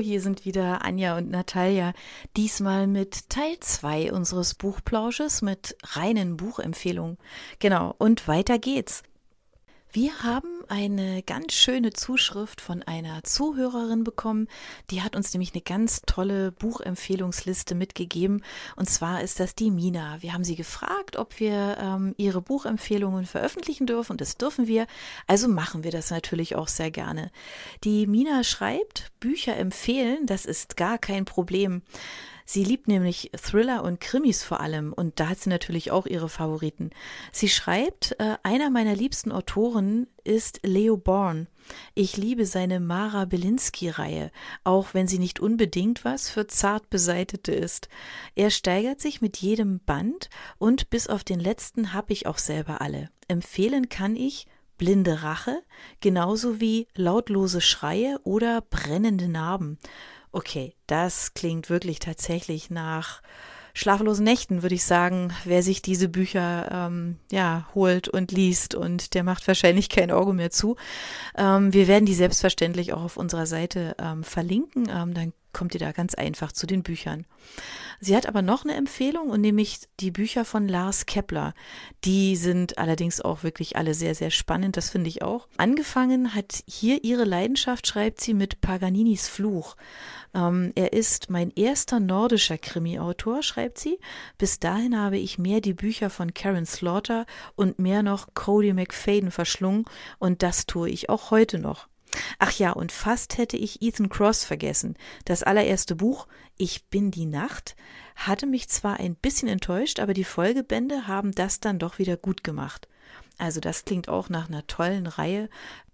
hier sind wieder Anja und Natalia. Diesmal mit Teil 2 unseres Buchplausches mit reinen Buchempfehlungen. Genau, und weiter geht's. Wir haben eine ganz schöne Zuschrift von einer Zuhörerin bekommen. Die hat uns nämlich eine ganz tolle Buchempfehlungsliste mitgegeben. Und zwar ist das die Mina. Wir haben sie gefragt, ob wir ähm, ihre Buchempfehlungen veröffentlichen dürfen. Und das dürfen wir. Also machen wir das natürlich auch sehr gerne. Die Mina schreibt, Bücher empfehlen, das ist gar kein Problem. Sie liebt nämlich Thriller und Krimis vor allem und da hat sie natürlich auch ihre Favoriten. Sie schreibt, äh, einer meiner liebsten Autoren ist Leo Born. Ich liebe seine Mara Belinsky-Reihe, auch wenn sie nicht unbedingt was für zart beseitete ist. Er steigert sich mit jedem Band und bis auf den letzten habe ich auch selber alle. Empfehlen kann ich Blinde Rache, genauso wie Lautlose Schreie oder Brennende Narben. Okay, das klingt wirklich tatsächlich nach schlaflosen Nächten, würde ich sagen, wer sich diese Bücher ähm, ja holt und liest und der macht wahrscheinlich kein Auge mehr zu. Ähm, wir werden die selbstverständlich auch auf unserer Seite ähm, verlinken. Ähm, dann kommt ihr da ganz einfach zu den Büchern. Sie hat aber noch eine Empfehlung und nämlich die Bücher von Lars Kepler. Die sind allerdings auch wirklich alle sehr, sehr spannend, das finde ich auch. Angefangen hat hier ihre Leidenschaft, schreibt sie, mit Paganinis Fluch. Ähm, er ist mein erster nordischer Krimi-Autor, schreibt sie. Bis dahin habe ich mehr die Bücher von Karen Slaughter und mehr noch Cody McFadden verschlungen und das tue ich auch heute noch. Ach ja, und fast hätte ich Ethan Cross vergessen. Das allererste Buch, Ich bin die Nacht, hatte mich zwar ein bisschen enttäuscht, aber die Folgebände haben das dann doch wieder gut gemacht. Also das klingt auch nach einer tollen Reihe,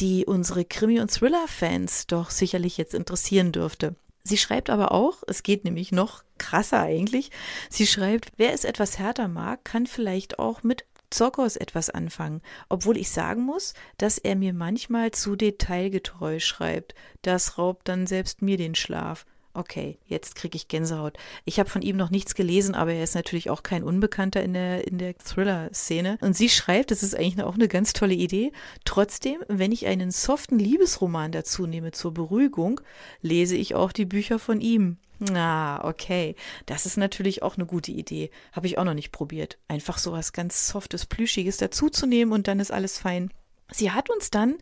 die unsere Krimi- und Thriller-Fans doch sicherlich jetzt interessieren dürfte. Sie schreibt aber auch, es geht nämlich noch krasser eigentlich, sie schreibt, wer es etwas härter mag, kann vielleicht auch mit Zorkos etwas anfangen, obwohl ich sagen muss, dass er mir manchmal zu detailgetreu schreibt. Das raubt dann selbst mir den Schlaf. Okay, jetzt kriege ich Gänsehaut. Ich habe von ihm noch nichts gelesen, aber er ist natürlich auch kein Unbekannter in der, in der Thriller-Szene. Und sie schreibt, das ist eigentlich auch eine ganz tolle Idee. Trotzdem, wenn ich einen soften Liebesroman dazu nehme zur Beruhigung, lese ich auch die Bücher von ihm. Ah, okay. Das ist natürlich auch eine gute Idee. Habe ich auch noch nicht probiert. Einfach so was ganz Softes, Plüschiges dazuzunehmen und dann ist alles fein. Sie hat uns dann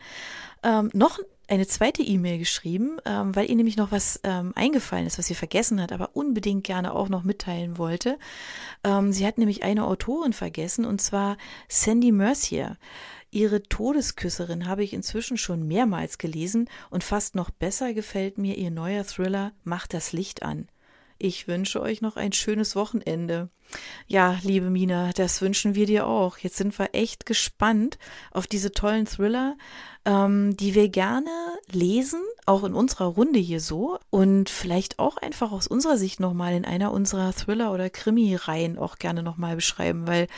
ähm, noch eine zweite E-Mail geschrieben, ähm, weil ihr nämlich noch was ähm, eingefallen ist, was sie vergessen hat, aber unbedingt gerne auch noch mitteilen wollte. Ähm, sie hat nämlich eine Autorin vergessen, und zwar Sandy Mercier. Ihre Todesküsserin habe ich inzwischen schon mehrmals gelesen und fast noch besser gefällt mir ihr neuer Thriller Macht das Licht an. Ich wünsche euch noch ein schönes Wochenende. Ja, liebe Mina, das wünschen wir dir auch. Jetzt sind wir echt gespannt auf diese tollen Thriller, ähm, die wir gerne lesen, auch in unserer Runde hier so und vielleicht auch einfach aus unserer Sicht nochmal in einer unserer Thriller- oder Krimi-Reihen auch gerne nochmal beschreiben, weil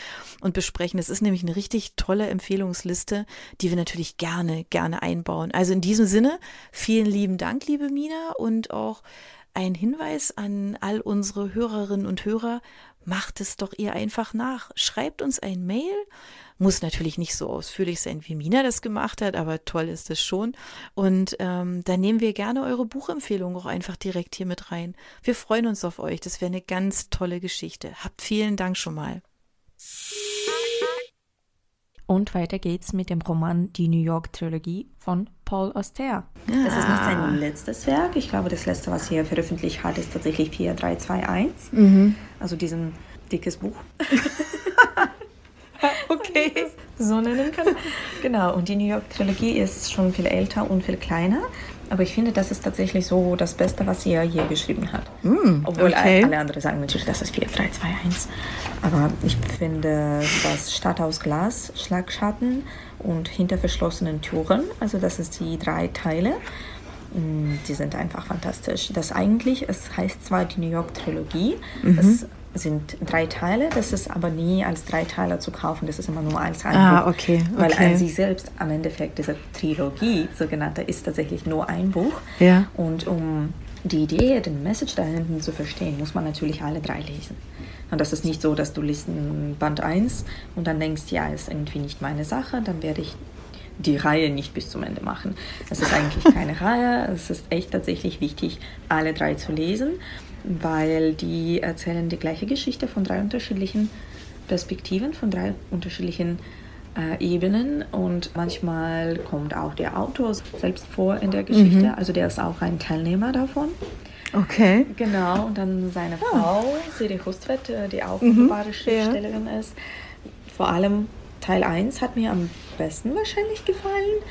und besprechen. Es ist nämlich eine richtig tolle Empfehlungsliste, die wir natürlich gerne, gerne einbauen. Also in diesem Sinne, vielen lieben Dank, liebe Mina, und auch ein Hinweis an all unsere Hörerinnen und Hörer, macht es doch ihr einfach nach. Schreibt uns ein Mail. Muss natürlich nicht so ausführlich sein, wie Mina das gemacht hat, aber toll ist es schon. Und ähm, da nehmen wir gerne eure Buchempfehlung auch einfach direkt hier mit rein. Wir freuen uns auf euch. Das wäre eine ganz tolle Geschichte. Habt vielen Dank schon mal. Und weiter geht's mit dem Roman Die New York Trilogie von Paul Auster. Das ist nicht sein letztes Werk. Ich glaube, das letzte, was er veröffentlicht hat, ist tatsächlich 4321. Mhm. Also diesen dickes Buch. okay. So nennen kann. Genau, und die New York Trilogie ist schon viel älter und viel kleiner. Aber ich finde, das ist tatsächlich so das Beste, was er je geschrieben hat. Mm, Obwohl okay. alle anderen sagen natürlich, das ist 4, 3, 2, 1. Aber ich finde das Stadt aus Glas, Schlagschatten und hinter verschlossenen Türen, also das ist die drei Teile, mm, die sind einfach fantastisch. Das eigentlich, es heißt zwar die New York Trilogie, mhm. es sind drei Teile, das ist aber nie als drei Teile zu kaufen, das ist immer nur als ein ah, Buch. Okay, okay. Weil an sich selbst, am Endeffekt, diese Trilogie, sogenannte, ist tatsächlich nur ein Buch. Ja. Und um die Idee, den Message da hinten zu verstehen, muss man natürlich alle drei lesen. Und das ist nicht so, dass du liest Band 1 und dann denkst, ja, ist irgendwie nicht meine Sache, dann werde ich die Reihe nicht bis zum Ende machen. Es ist eigentlich keine Reihe, es ist echt tatsächlich wichtig, alle drei zu lesen, weil die erzählen die gleiche Geschichte von drei unterschiedlichen Perspektiven, von drei unterschiedlichen äh, Ebenen und manchmal kommt auch der Autor selbst vor in der Geschichte, mhm. also der ist auch ein Teilnehmer davon. Okay. Genau, und dann seine ah. Frau, Siri Hustvedt, äh, die auch mhm. wunderbare Schriftstellerin ja. ist. Vor allem Teil 1 hat mir am besten wahrscheinlich gefallen,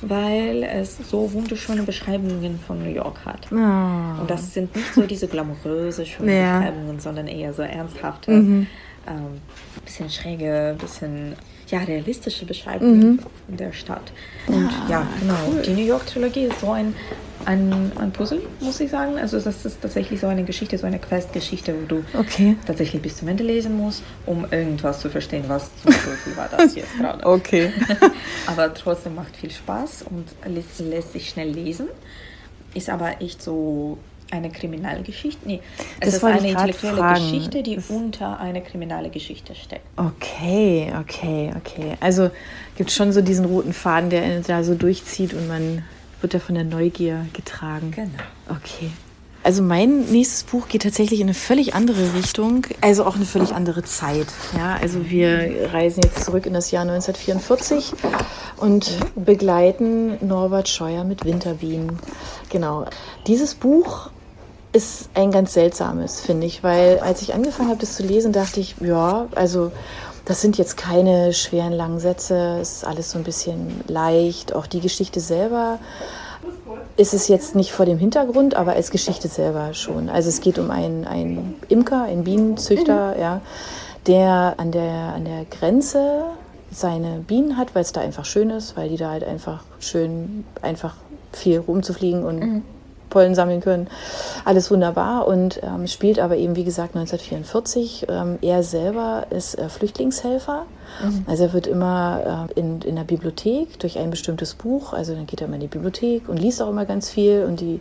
weil es so wunderschöne Beschreibungen von New York hat. Oh. Und das sind nicht so diese glamouröse schönen ja. Beschreibungen, sondern eher so ernsthafte, mhm. ähm, bisschen schräge, bisschen ja, realistische Beschreibungen mhm. der Stadt. Und ja, ja genau. Cool. Die New York-Trilogie ist so ein, ein, ein Puzzle, muss ich sagen. Also das ist tatsächlich so eine Geschichte, so eine Quest-Geschichte, wo du okay. tatsächlich bis zum Ende lesen musst, um irgendwas zu verstehen, was zum Teufel war das jetzt gerade. Okay. aber trotzdem macht viel Spaß und lässt, lässt sich schnell lesen. Ist aber echt so eine Kriminalgeschichte? Nee, es das ist eine intellektuelle fragen. Geschichte, die das unter eine kriminale Geschichte steckt. Okay, okay, okay. Also gibt es schon so diesen roten Faden, der da so durchzieht und man wird ja von der Neugier getragen. Genau. Okay. Also mein nächstes Buch geht tatsächlich in eine völlig andere Richtung, also auch eine völlig andere Zeit. Ja, also wir reisen jetzt zurück in das Jahr 1944 und begleiten Norbert Scheuer mit Winterbienen. Genau. Dieses Buch ist ein ganz seltsames, finde ich, weil als ich angefangen habe, das zu lesen, dachte ich, ja, also das sind jetzt keine schweren langen Sätze, es ist alles so ein bisschen leicht. Auch die Geschichte selber ist es jetzt nicht vor dem Hintergrund, aber als Geschichte selber schon. Also es geht um einen, einen Imker, einen Bienenzüchter, mhm. ja, der an der, an der Grenze seine Bienen hat, weil es da einfach schön ist, weil die da halt einfach schön einfach viel rumzufliegen und mhm. Pollen sammeln können. Alles wunderbar und ähm, spielt aber eben, wie gesagt, 1944. Ähm, er selber ist äh, Flüchtlingshelfer. Mhm. Also er wird immer äh, in, in der Bibliothek durch ein bestimmtes Buch, also dann geht er immer in die Bibliothek und liest auch immer ganz viel und die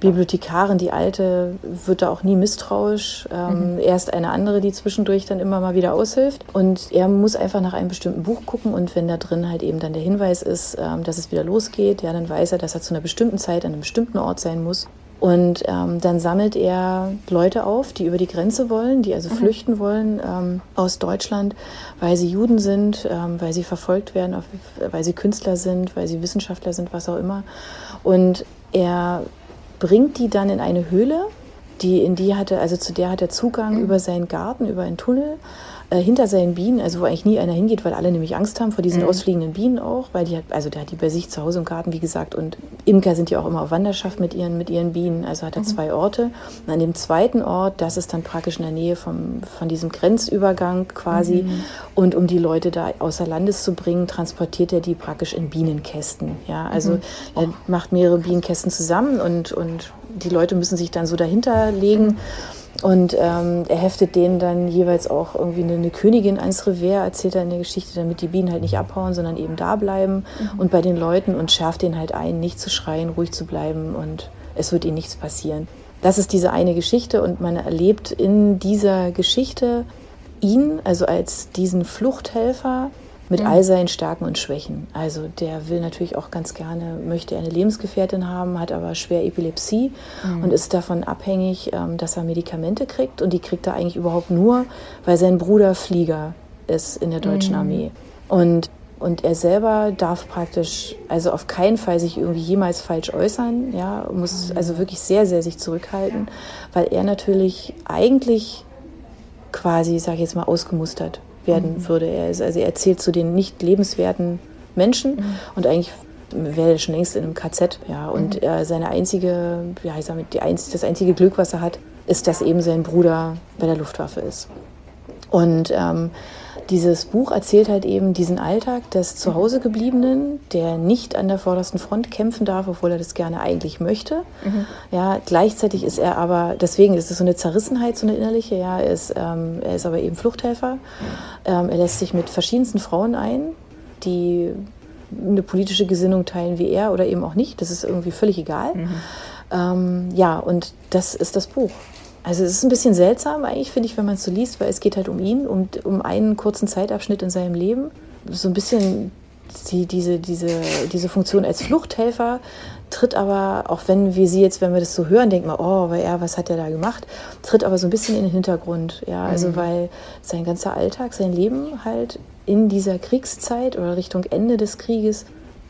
Bibliothekarin, die alte, wird da auch nie misstrauisch. Ähm, mhm. Er ist eine andere, die zwischendurch dann immer mal wieder aushilft und er muss einfach nach einem bestimmten Buch gucken und wenn da drin halt eben dann der Hinweis ist, ähm, dass es wieder losgeht, ja, dann weiß er, dass er zu einer bestimmten Zeit an einem bestimmten Ort sein muss. Und ähm, dann sammelt er Leute auf, die über die Grenze wollen, die also mhm. flüchten wollen ähm, aus Deutschland, weil sie Juden sind, ähm, weil sie verfolgt werden, auf, weil sie Künstler sind, weil sie Wissenschaftler sind, was auch immer. Und er bringt die dann in eine Höhle, die in die hatte, also zu der hat er Zugang mhm. über seinen Garten, über einen Tunnel äh, hinter seinen Bienen, also wo eigentlich nie einer hingeht, weil alle nämlich Angst haben vor diesen mhm. ausfliegenden Bienen auch, weil die hat, also der hat die bei sich zu Hause im Garten, wie gesagt, und Imker sind ja auch immer auf Wanderschaft mit ihren, mit ihren Bienen, also hat er mhm. zwei Orte. Und an dem zweiten Ort, das ist dann praktisch in der Nähe vom, von diesem Grenzübergang quasi, mhm. und um die Leute da außer Landes zu bringen, transportiert er die praktisch in Bienenkästen, ja, also mhm. er macht mehrere Bienenkästen zusammen und, und die Leute müssen sich dann so dahinter legen. Und ähm, er heftet denen dann jeweils auch irgendwie eine, eine, Königin ans Revers, erzählt er in der Geschichte, damit die Bienen halt nicht abhauen, sondern eben da bleiben mhm. und bei den Leuten und schärft denen halt ein, nicht zu schreien, ruhig zu bleiben und es wird ihnen nichts passieren. Das ist diese eine Geschichte und man erlebt in dieser Geschichte ihn, also als diesen Fluchthelfer, mit all seinen Stärken und Schwächen. Also der will natürlich auch ganz gerne, möchte eine Lebensgefährtin haben, hat aber schwer Epilepsie mhm. und ist davon abhängig, ähm, dass er Medikamente kriegt. Und die kriegt er eigentlich überhaupt nur, weil sein Bruder Flieger ist in der deutschen mhm. Armee. Und und er selber darf praktisch, also auf keinen Fall sich irgendwie jemals falsch äußern, ja, muss mhm. also wirklich sehr, sehr sich zurückhalten, weil er natürlich eigentlich quasi, sag ich jetzt mal, ausgemustert werden mhm. würde. Er ist, also er zählt zu den nicht lebenswerten Menschen mhm. und eigentlich wäre er schon längst in einem KZ. Ja, und mhm. seine einzige, ja, ich sag mal, die einzige, das einzige Glück, was er hat, ist, dass eben sein Bruder bei der Luftwaffe ist. Und ähm, dieses Buch erzählt halt eben diesen Alltag des Zuhausegebliebenen, der nicht an der vordersten Front kämpfen darf, obwohl er das gerne eigentlich möchte. Mhm. Ja, gleichzeitig ist er aber, deswegen ist es so eine Zerrissenheit, so eine innerliche, ja, er ist, ähm, er ist aber eben Fluchthelfer. Ähm, er lässt sich mit verschiedensten Frauen ein, die eine politische Gesinnung teilen wie er oder eben auch nicht. Das ist irgendwie völlig egal. Mhm. Ähm, ja, und das ist das Buch. Also es ist ein bisschen seltsam eigentlich, finde ich, wenn man es so liest, weil es geht halt um ihn, um, um einen kurzen Zeitabschnitt in seinem Leben. So ein bisschen die, diese, diese, diese Funktion als Fluchthelfer tritt aber, auch wenn wir sie jetzt, wenn wir das so hören, denken wir, oh, aber er, was hat er da gemacht, tritt aber so ein bisschen in den Hintergrund. Ja, also mhm. weil sein ganzer Alltag, sein Leben halt in dieser Kriegszeit oder Richtung Ende des Krieges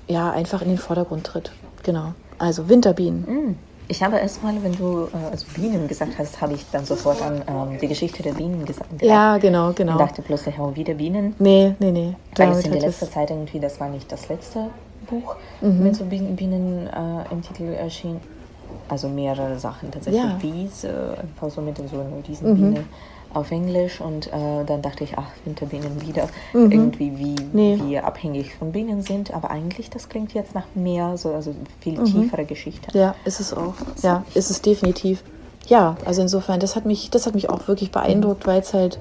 ja einfach in den Vordergrund tritt. Genau. Also Winterbienen. Mhm. Ich habe erstmal, wenn du äh, also Bienen gesagt hast, habe ich dann sofort an ähm, die Geschichte der Bienen gesagt. Ja, genau, genau. Ich dachte plötzlich, oh, wieder Bienen. Nee, nee, nee. Weil es in der letzten Zeit irgendwie, das war nicht das letzte Buch mhm. mit so Bienen, Bienen äh, im Titel erschien. Also mehrere Sachen tatsächlich. Ja. Wies, äh, einfach so mit so einer Riesenbiene. Mhm auf Englisch und äh, dann dachte ich, ach, Winterbienen wieder. Mhm. Irgendwie, wie nee. wir abhängig von Bienen sind. Aber eigentlich, das klingt jetzt nach mehr, so, also viel mhm. tiefere Geschichte. Ja, ist es auch. Ja, ist es definitiv. Ja, also insofern, das hat mich, das hat mich auch wirklich beeindruckt, mhm. weil es halt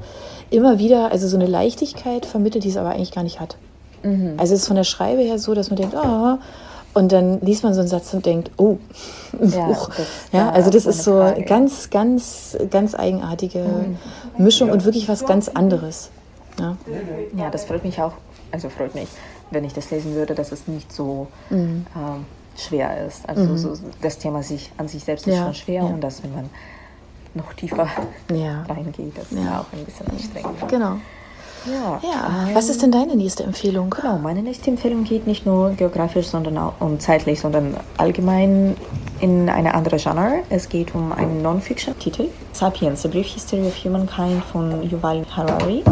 immer wieder, also so eine Leichtigkeit vermittelt, die es aber eigentlich gar nicht hat. Mhm. Also es ist von der Schreibe her so, dass man denkt, ah, oh, und dann liest man so einen Satz und denkt, oh, ja, das, ja also das ist so Frage. ganz, ganz, ganz eigenartige mhm. Mischung und wirklich was ganz anderes. Ja. ja, das freut mich auch, also freut mich, wenn ich das lesen würde, dass es nicht so mhm. ähm, schwer ist. Also mhm. so, das Thema sich an sich selbst ist ja. schon schwer ja. und dass wenn man noch tiefer reingeht, das ist auch ein bisschen anstrengend. Genau. Ja. ja. Was ist denn deine nächste Empfehlung? Genau, meine nächste Empfehlung geht nicht nur geografisch, sondern auch um zeitlich, sondern allgemein in eine andere Genre. Es geht um einen Non-Fiction-Titel. Sapiens, A Brief History of Humankind von Yuval Harari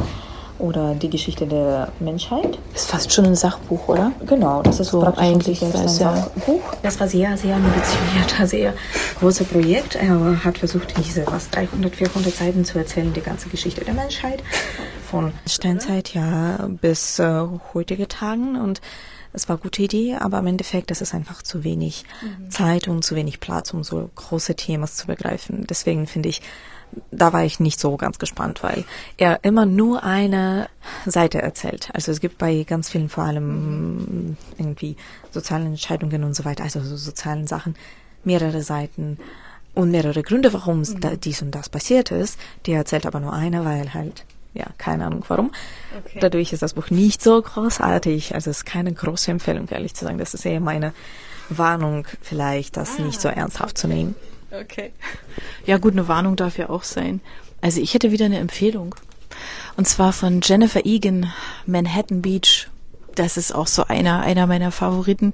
oder die Geschichte der Menschheit. Ist fast schon ein Sachbuch, oder? Genau, das ist so eigentlich ein Sachbuch. Das war sehr, sehr ambitioniert, sehr großes Projekt. Er hat versucht, in diese was 300, 400 Seiten zu erzählen, die ganze Geschichte der Menschheit von Steinzeit ja bis äh, heutige Tagen und es war eine gute Idee, aber im Endeffekt ist es einfach zu wenig mhm. Zeit und zu wenig Platz, um so große Themen zu begreifen. Deswegen finde ich, da war ich nicht so ganz gespannt, weil er immer nur eine Seite erzählt. Also es gibt bei ganz vielen vor allem irgendwie sozialen Entscheidungen und so weiter, also so sozialen Sachen, mehrere Seiten und mehrere Gründe, warum mhm. dies und das passiert ist. Der erzählt aber nur eine, weil halt ja, keine Ahnung warum. Okay. Dadurch ist das Buch nicht so großartig. Also es ist keine große Empfehlung, ehrlich zu sagen. Das ist eher meine Warnung, vielleicht das ah, nicht so ernsthaft zu nehmen. Okay. Ja, gut, eine Warnung darf ja auch sein. Also ich hätte wieder eine Empfehlung. Und zwar von Jennifer Egan, Manhattan Beach das ist auch so einer, einer meiner Favoriten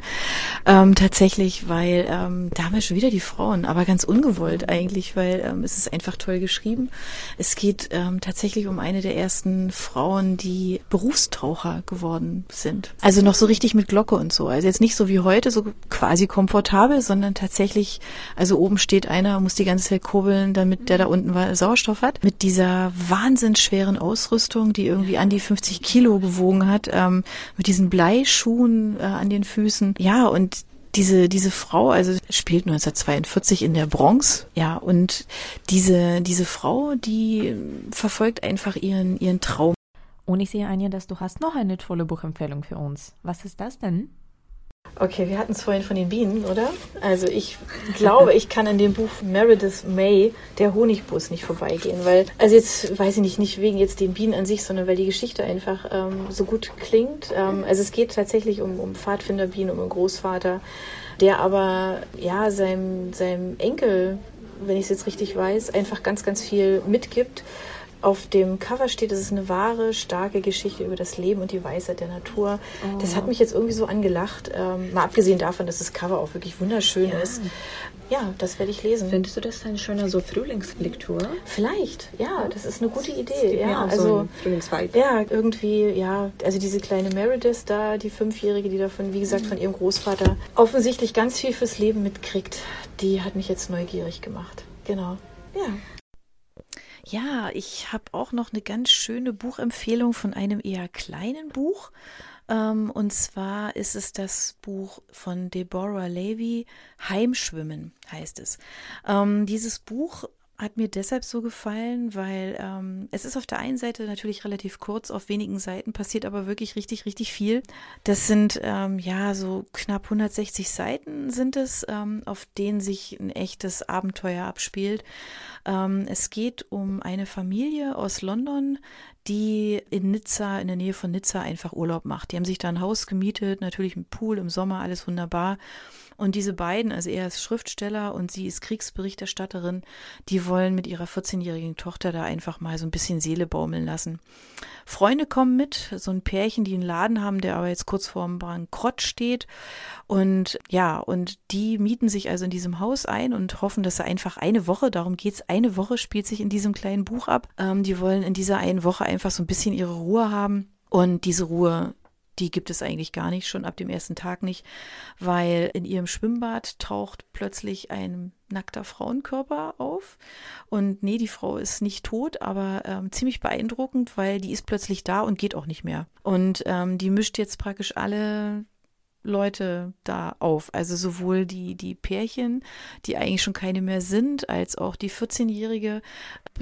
ähm, tatsächlich, weil ähm, da haben wir schon wieder die Frauen, aber ganz ungewollt eigentlich, weil ähm, es ist einfach toll geschrieben. Es geht ähm, tatsächlich um eine der ersten Frauen, die Berufstaucher geworden sind. Also noch so richtig mit Glocke und so. Also jetzt nicht so wie heute, so quasi komfortabel, sondern tatsächlich, also oben steht einer, muss die ganze Zeit kurbeln, damit der da unten Sauerstoff hat. Mit dieser wahnsinns schweren Ausrüstung, die irgendwie an die 50 Kilo gewogen hat, ähm, mit diesen Bleischuhen äh, an den Füßen. Ja, und diese, diese Frau, also spielt 1942 in der Bronx, ja, und diese, diese Frau, die verfolgt einfach ihren, ihren Traum. Und ich sehe, Anja, dass du hast noch eine tolle Buchempfehlung für uns. Was ist das denn? Okay, wir hatten es vorhin von den Bienen, oder? Also ich glaube, ich kann an dem Buch Meredith May, der Honigbus, nicht vorbeigehen, weil, also jetzt weiß ich nicht, nicht wegen jetzt den Bienen an sich, sondern weil die Geschichte einfach ähm, so gut klingt. Ähm, also es geht tatsächlich um, um Pfadfinderbienen, um einen Großvater, der aber ja seinem, seinem Enkel, wenn ich es jetzt richtig weiß, einfach ganz, ganz viel mitgibt auf dem Cover steht, es ist eine wahre, starke Geschichte über das Leben und die Weisheit der Natur. Oh. Das hat mich jetzt irgendwie so angelacht. Ähm, mal abgesehen davon, dass das Cover auch wirklich wunderschön ja. ist. Ja, das werde ich lesen. Findest du das ein schöner so Frühlingslektur? Vielleicht, ja, das ist eine gute Idee. Ja, also so Ja, irgendwie, ja, also diese kleine Meredith da, die Fünfjährige, die davon, wie gesagt, von ihrem Großvater offensichtlich ganz viel fürs Leben mitkriegt, die hat mich jetzt neugierig gemacht. Genau. Ja. Ja, ich habe auch noch eine ganz schöne Buchempfehlung von einem eher kleinen Buch. Ähm, und zwar ist es das Buch von Deborah Levy, Heimschwimmen heißt es. Ähm, dieses Buch hat mir deshalb so gefallen, weil ähm, es ist auf der einen Seite natürlich relativ kurz, auf wenigen Seiten passiert aber wirklich richtig, richtig viel. Das sind ähm, ja so knapp 160 Seiten sind es, ähm, auf denen sich ein echtes Abenteuer abspielt. Ähm, es geht um eine Familie aus London, die in Nizza, in der Nähe von Nizza einfach Urlaub macht. Die haben sich da ein Haus gemietet, natürlich ein Pool im Sommer, alles wunderbar. Und diese beiden, also er ist Schriftsteller und sie ist Kriegsberichterstatterin, die wollen mit ihrer 14-jährigen Tochter da einfach mal so ein bisschen Seele baumeln lassen. Freunde kommen mit, so ein Pärchen, die einen Laden haben, der aber jetzt kurz vorm Bankrott steht. Und ja, und die mieten sich also in diesem Haus ein und hoffen, dass sie einfach eine Woche, darum geht's, eine Woche spielt sich in diesem kleinen Buch ab. Ähm, die wollen in dieser einen Woche einfach so ein bisschen ihre Ruhe haben. Und diese Ruhe die gibt es eigentlich gar nicht, schon ab dem ersten Tag nicht, weil in ihrem Schwimmbad taucht plötzlich ein nackter Frauenkörper auf. Und nee, die Frau ist nicht tot, aber ähm, ziemlich beeindruckend, weil die ist plötzlich da und geht auch nicht mehr. Und ähm, die mischt jetzt praktisch alle Leute da auf. Also sowohl die, die Pärchen, die eigentlich schon keine mehr sind, als auch die 14-Jährige,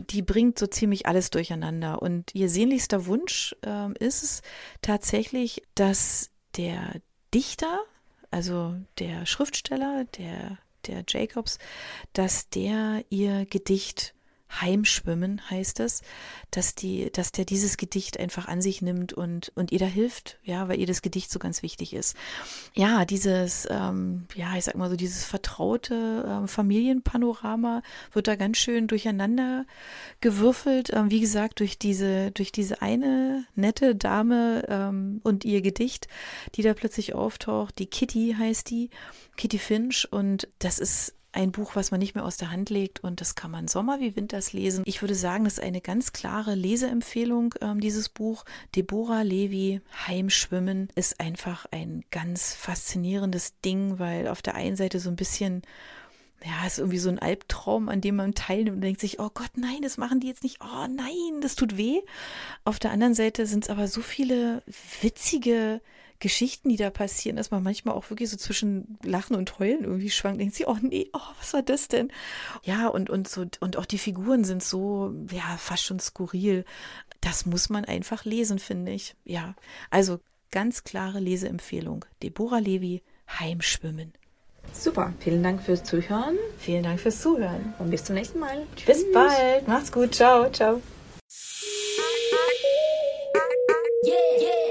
die bringt so ziemlich alles durcheinander. Und ihr sehnlichster Wunsch äh, ist es tatsächlich, dass der Dichter, also der Schriftsteller, der, der Jacobs, dass der ihr Gedicht Heimschwimmen heißt es, dass die, dass der dieses Gedicht einfach an sich nimmt und, und ihr da hilft, ja, weil ihr das Gedicht so ganz wichtig ist. Ja, dieses, ähm, ja, ich sag mal so, dieses vertraute ähm, Familienpanorama wird da ganz schön durcheinander gewürfelt. Ähm, wie gesagt, durch diese, durch diese eine nette Dame ähm, und ihr Gedicht, die da plötzlich auftaucht. Die Kitty heißt die, Kitty Finch. Und das ist ein Buch, was man nicht mehr aus der Hand legt und das kann man Sommer wie Winters lesen. Ich würde sagen, das ist eine ganz klare Leseempfehlung, ähm, dieses Buch. Deborah Levy, Heimschwimmen, ist einfach ein ganz faszinierendes Ding, weil auf der einen Seite so ein bisschen ja, ist irgendwie so ein Albtraum, an dem man teilnimmt und denkt sich, oh Gott, nein, das machen die jetzt nicht. Oh nein, das tut weh. Auf der anderen Seite sind es aber so viele witzige Geschichten, die da passieren, dass man manchmal auch wirklich so zwischen Lachen und Heulen irgendwie schwankt, denkt sich, oh nee, oh, was war das denn? Ja, und, und so, und auch die Figuren sind so, ja, fast schon skurril. Das muss man einfach lesen, finde ich. Ja, also ganz klare Leseempfehlung. Deborah Levy, Heimschwimmen. Super, vielen Dank fürs Zuhören. Vielen Dank fürs Zuhören. Und bis zum nächsten Mal. Tschüss. Bis bald. Macht's gut. Ciao, ciao. Yeah, yeah.